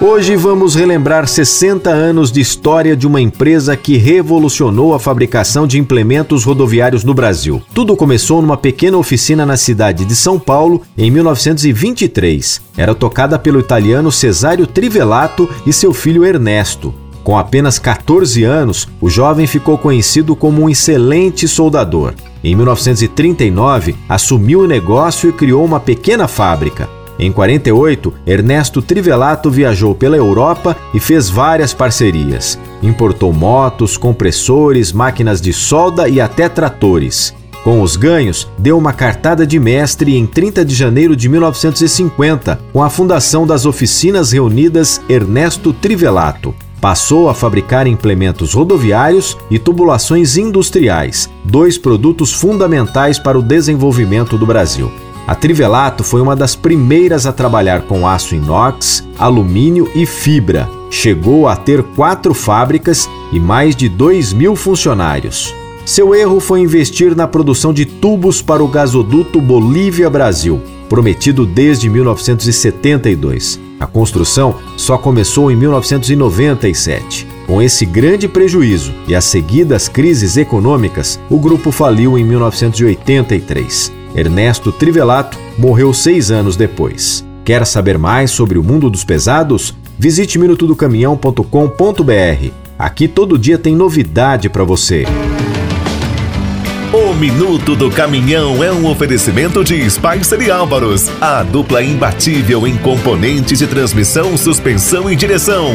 Hoje vamos relembrar 60 anos de história de uma empresa que revolucionou a fabricação de implementos rodoviários no Brasil. Tudo começou numa pequena oficina na cidade de São Paulo em 1923. Era tocada pelo italiano Cesário Trivelato e seu filho Ernesto. Com apenas 14 anos, o jovem ficou conhecido como um excelente soldador. Em 1939, assumiu o negócio e criou uma pequena fábrica. Em 48, Ernesto Trivelato viajou pela Europa e fez várias parcerias. Importou motos, compressores, máquinas de solda e até tratores. Com os ganhos, deu uma cartada de mestre em 30 de janeiro de 1950, com a fundação das Oficinas Reunidas Ernesto Trivelato. Passou a fabricar implementos rodoviários e tubulações industriais, dois produtos fundamentais para o desenvolvimento do Brasil. A Trivelato foi uma das primeiras a trabalhar com aço inox, alumínio e fibra. Chegou a ter quatro fábricas e mais de 2 mil funcionários. Seu erro foi investir na produção de tubos para o gasoduto Bolívia-Brasil, prometido desde 1972. A construção só começou em 1997. Com esse grande prejuízo e as seguidas crises econômicas, o grupo faliu em 1983. Ernesto Trivelato morreu seis anos depois. Quer saber mais sobre o mundo dos pesados? Visite minutodocaminhão.com.br. Aqui todo dia tem novidade para você. O Minuto do Caminhão é um oferecimento de Spicer e Álvaros, a dupla imbatível em componentes de transmissão, suspensão e direção.